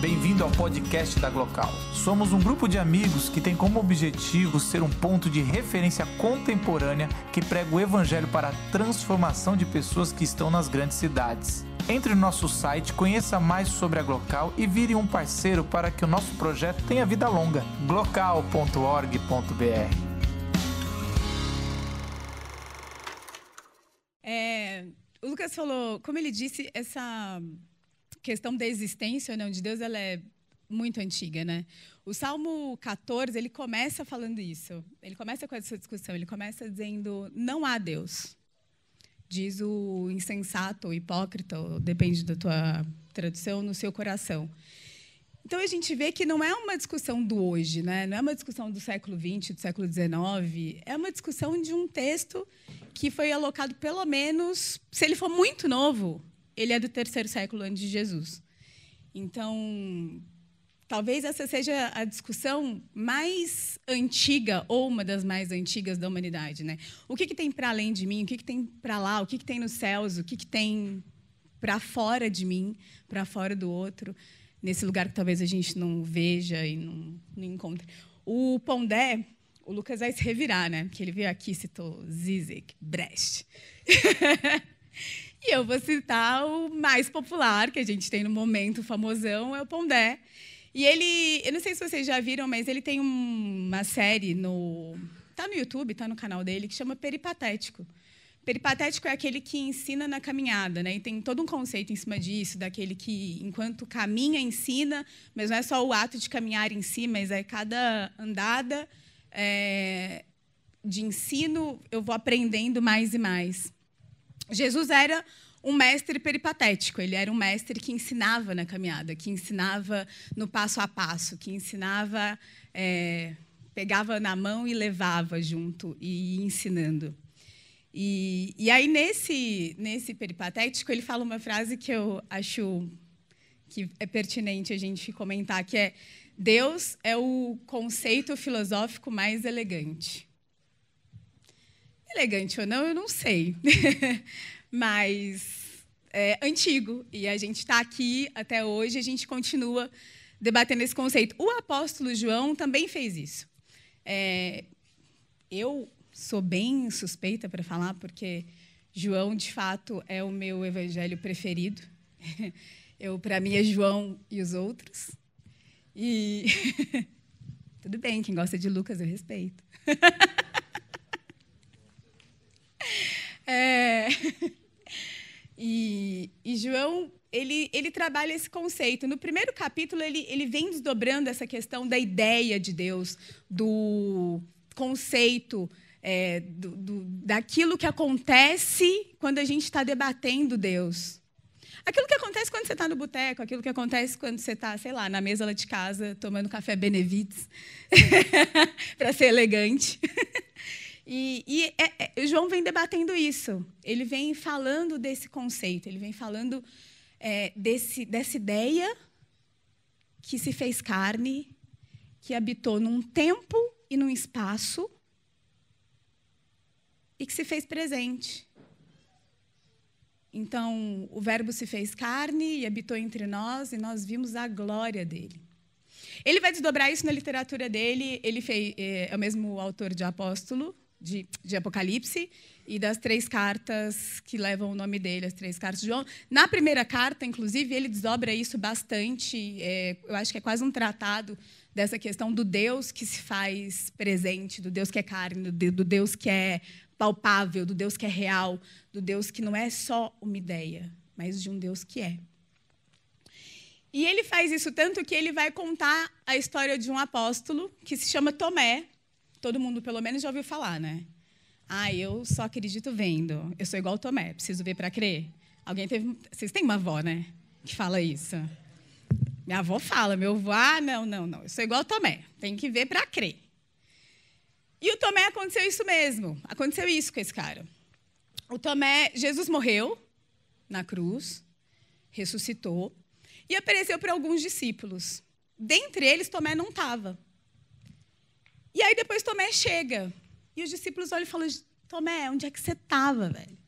Bem-vindo ao podcast da Glocal. Somos um grupo de amigos que tem como objetivo ser um ponto de referência contemporânea que prega o evangelho para a transformação de pessoas que estão nas grandes cidades. Entre no nosso site, conheça mais sobre a Glocal e vire um parceiro para que o nosso projeto tenha vida longa. glocal.org.br É, o Lucas falou, como ele disse, essa questão da existência ou não de Deus ela é muito antiga, né? O Salmo 14 ele começa falando isso. Ele começa com essa discussão. Ele começa dizendo não há Deus. Diz o insensato, o hipócrita, depende da tua tradução, no seu coração. Então a gente vê que não é uma discussão do hoje, né? Não é uma discussão do século XX, do século XIX. É uma discussão de um texto que foi alocado pelo menos, se ele for muito novo, ele é do terceiro século antes de Jesus. Então, talvez essa seja a discussão mais antiga ou uma das mais antigas da humanidade, né? O que, que tem para além de mim? O que, que tem para lá? O que, que tem nos céus? O que, que tem para fora de mim? Para fora do outro? Nesse lugar que talvez a gente não veja e não, não encontre. O Pondé, o Lucas vai se revirar, né? Porque ele veio aqui e citou Zizek, Brecht. E eu vou citar o mais popular que a gente tem no momento, famosão, é o Pondé. E ele, eu não sei se vocês já viram, mas ele tem uma série no tá no YouTube, tá no canal dele que chama Peripatético. Peripatético é aquele que ensina na caminhada, né? E tem todo um conceito em cima disso, daquele que enquanto caminha ensina, mas não é só o ato de caminhar em si, mas é cada andada é, de ensino eu vou aprendendo mais e mais. Jesus era um mestre peripatético, ele era um mestre que ensinava na caminhada, que ensinava no passo a passo, que ensinava, é, pegava na mão e levava junto, e ensinando. E, e aí, nesse, nesse peripatético, ele fala uma frase que eu acho que é pertinente a gente comentar, que é Deus é o conceito filosófico mais elegante. Elegante ou não, eu não sei. Mas é antigo. E a gente está aqui até hoje, a gente continua debatendo esse conceito. O apóstolo João também fez isso. É, eu sou bem suspeita para falar, porque João, de fato, é o meu evangelho preferido. Eu, para mim, é João e os outros. E tudo bem, quem gosta de Lucas eu respeito. É... E, e, João, ele, ele trabalha esse conceito. No primeiro capítulo, ele, ele vem desdobrando essa questão da ideia de Deus, do conceito, é, do, do, daquilo que acontece quando a gente está debatendo Deus. Aquilo que acontece quando você está no boteco, aquilo que acontece quando você está, sei lá, na mesa lá de casa, tomando café Benevites, para ser elegante. E, e é, é, João vem debatendo isso. Ele vem falando desse conceito, ele vem falando é, desse, dessa ideia que se fez carne, que habitou num tempo e num espaço e que se fez presente. Então, o Verbo se fez carne e habitou entre nós, e nós vimos a glória dele. Ele vai desdobrar isso na literatura dele. Ele fez, é, é o mesmo autor de Apóstolo, de, de, Apocalipse e das três cartas que levam o nome dele, as três cartas de João. Na primeira carta, inclusive, ele desdobra isso bastante. É, eu acho que é quase um tratado dessa questão do Deus que se faz presente, do Deus que é carne, do, do Deus que é palpável, do Deus que é real, do Deus que não é só uma ideia, mas de um Deus que é. E ele faz isso tanto que ele vai contar a história de um apóstolo que se chama Tomé, todo mundo pelo menos já ouviu falar, né? Ah, eu só acredito vendo. Eu sou igual o Tomé, preciso ver para crer. Alguém teve. Vocês têm uma avó, né? Que fala isso. Minha avó fala, meu avô, ah, não, não, não. Eu sou igual o Tomé. Tem que ver para crer. E o Tomé aconteceu isso mesmo. Aconteceu isso com esse cara. O Tomé, Jesus morreu na cruz, ressuscitou e apareceu para alguns discípulos. Dentre eles, Tomé não estava. E aí depois Tomé chega. E os discípulos olham e falam: Tomé, onde é que você estava, velho?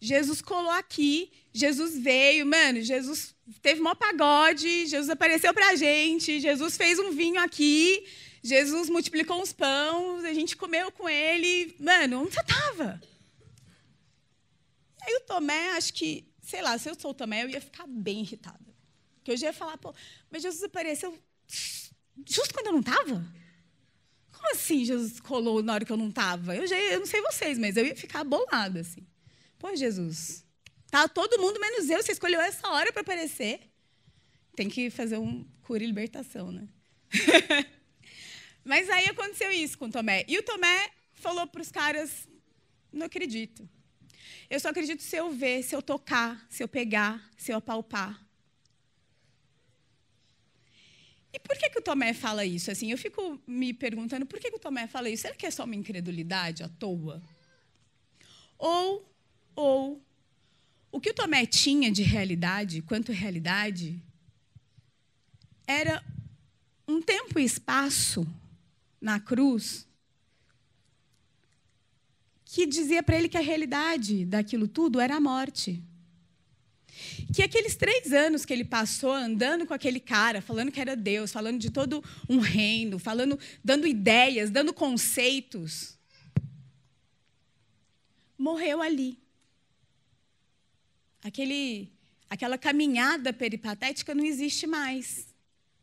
Jesus colou aqui, Jesus veio, mano, Jesus teve mó pagode, Jesus apareceu para a gente, Jesus fez um vinho aqui, Jesus multiplicou uns pães, a gente comeu com ele. Mano, onde você estava? Aí o Tomé, acho que, sei lá, se eu sou o Tomé, eu ia ficar bem irritada. Porque eu já ia falar, pô, mas Jesus apareceu justo quando eu não estava? Como assim Jesus colou na hora que eu não estava? Eu, já, eu não sei vocês, mas eu ia ficar bolada, assim. Pô, Jesus, tá todo mundo menos eu, você escolheu essa hora para aparecer. Tem que fazer um cura e libertação, né? mas aí aconteceu isso com Tomé. E o Tomé falou para os caras, não acredito. Eu só acredito se eu ver, se eu tocar, se eu pegar, se eu apalpar. E por que, que o Tomé fala isso? Assim, eu fico me perguntando por que, que o Tomé fala isso. Será que é só uma incredulidade à toa? Ou, ou, o que o Tomé tinha de realidade, quanto realidade, era um tempo e espaço na cruz que dizia para ele que a realidade daquilo tudo era a morte que aqueles três anos que ele passou andando com aquele cara, falando que era Deus, falando de todo um reino, falando, dando ideias, dando conceitos, morreu ali. Aquele, aquela caminhada peripatética não existe mais.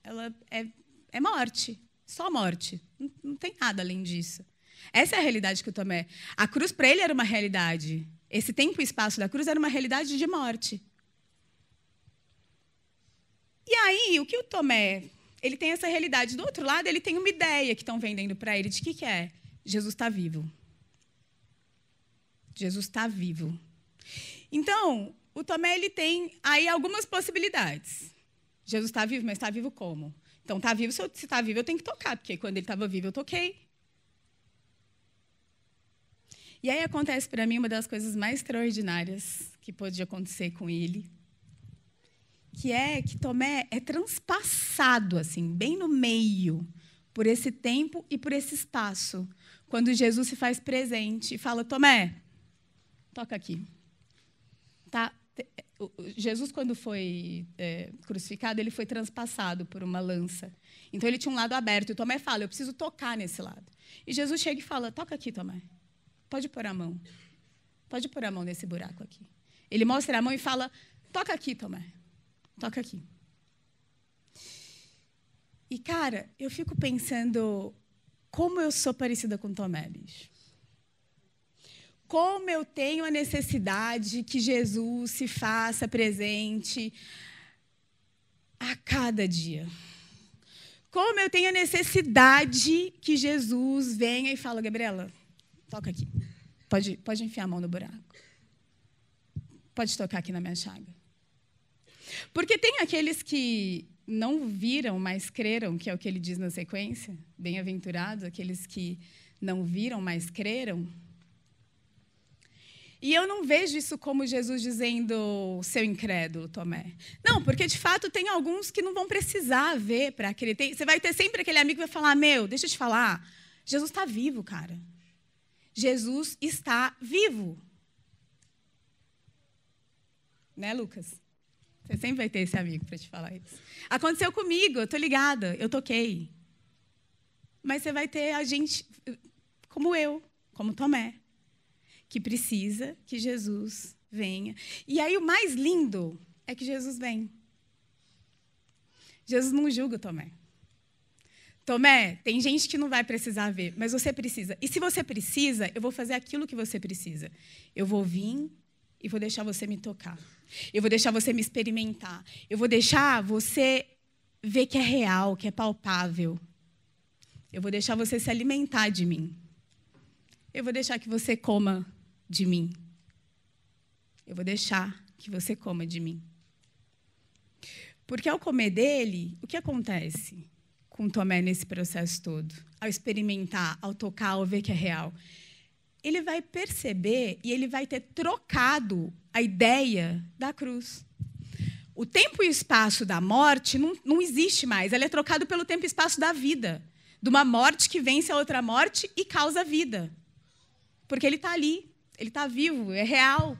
Ela é, é morte, só morte. Não, não tem nada além disso. Essa é a realidade que o Tomé. A cruz para ele era uma realidade. Esse tempo e espaço da cruz era uma realidade de morte. E aí, o que o Tomé, ele tem essa realidade. Do outro lado, ele tem uma ideia que estão vendendo para ele de que que é? Jesus está vivo. Jesus está vivo. Então, o Tomé ele tem aí algumas possibilidades. Jesus está vivo, mas está vivo como? Então, está vivo, se está vivo, eu tenho que tocar, porque quando ele estava vivo, eu toquei. E aí acontece para mim uma das coisas mais extraordinárias que pôde acontecer com ele, que é que Tomé é transpassado assim, bem no meio, por esse tempo e por esse espaço, quando Jesus se faz presente e fala: Tomé, toca aqui. Tá? Jesus, quando foi é, crucificado, ele foi transpassado por uma lança. Então ele tinha um lado aberto. E Tomé fala: Eu preciso tocar nesse lado. E Jesus chega e fala: Toca aqui, Tomé. Pode pôr a mão. Pode pôr a mão nesse buraco aqui. Ele mostra a mão e fala: Toca aqui, Tomé. Toca aqui. E, cara, eu fico pensando como eu sou parecida com Tomé, bicho. Como eu tenho a necessidade que Jesus se faça presente a cada dia. Como eu tenho a necessidade que Jesus venha e fala, Gabriela, toca aqui. Pode, pode enfiar a mão no buraco. Pode tocar aqui na minha chaga. Porque tem aqueles que não viram, mas creram, que é o que ele diz na sequência. Bem-aventurados aqueles que não viram, mas creram. E eu não vejo isso como Jesus dizendo, seu incrédulo, Tomé. Não, porque de fato tem alguns que não vão precisar ver para acreditar. Você vai ter sempre aquele amigo que vai falar: Meu, deixa eu te falar, Jesus está vivo, cara. Jesus está vivo. Né, Lucas? Você sempre vai ter esse amigo para te falar isso. Aconteceu comigo, eu tô ligada, eu toquei. Mas você vai ter a gente como eu, como Tomé, que precisa que Jesus venha. E aí o mais lindo é que Jesus vem. Jesus não julga Tomé. Tomé, tem gente que não vai precisar ver, mas você precisa. E se você precisa, eu vou fazer aquilo que você precisa. Eu vou vir e vou deixar você me tocar. Eu vou deixar você me experimentar. Eu vou deixar você ver que é real, que é palpável. Eu vou deixar você se alimentar de mim. Eu vou deixar que você coma de mim. Eu vou deixar que você coma de mim. Porque ao comer dele, o que acontece com Tomé nesse processo todo? Ao experimentar, ao tocar, ao ver que é real ele vai perceber e ele vai ter trocado a ideia da cruz. O tempo e o espaço da morte não, não existe mais, ele é trocado pelo tempo e espaço da vida. De uma morte que vence a outra morte e causa vida. Porque ele está ali, ele está vivo, é real.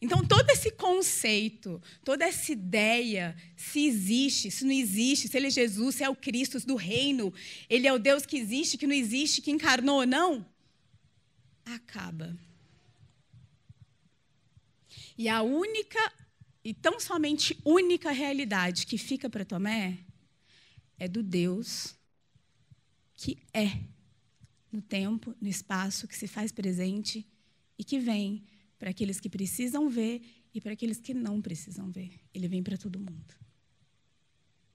Então, todo esse conceito, toda essa ideia, se existe, se não existe, se ele é Jesus, se é o Cristo do reino, ele é o Deus que existe, que não existe, que encarnou ou não, acaba. E a única, e tão somente única realidade que fica para Tomé é do Deus que é no tempo, no espaço, que se faz presente e que vem para aqueles que precisam ver e para aqueles que não precisam ver. Ele vem para todo mundo.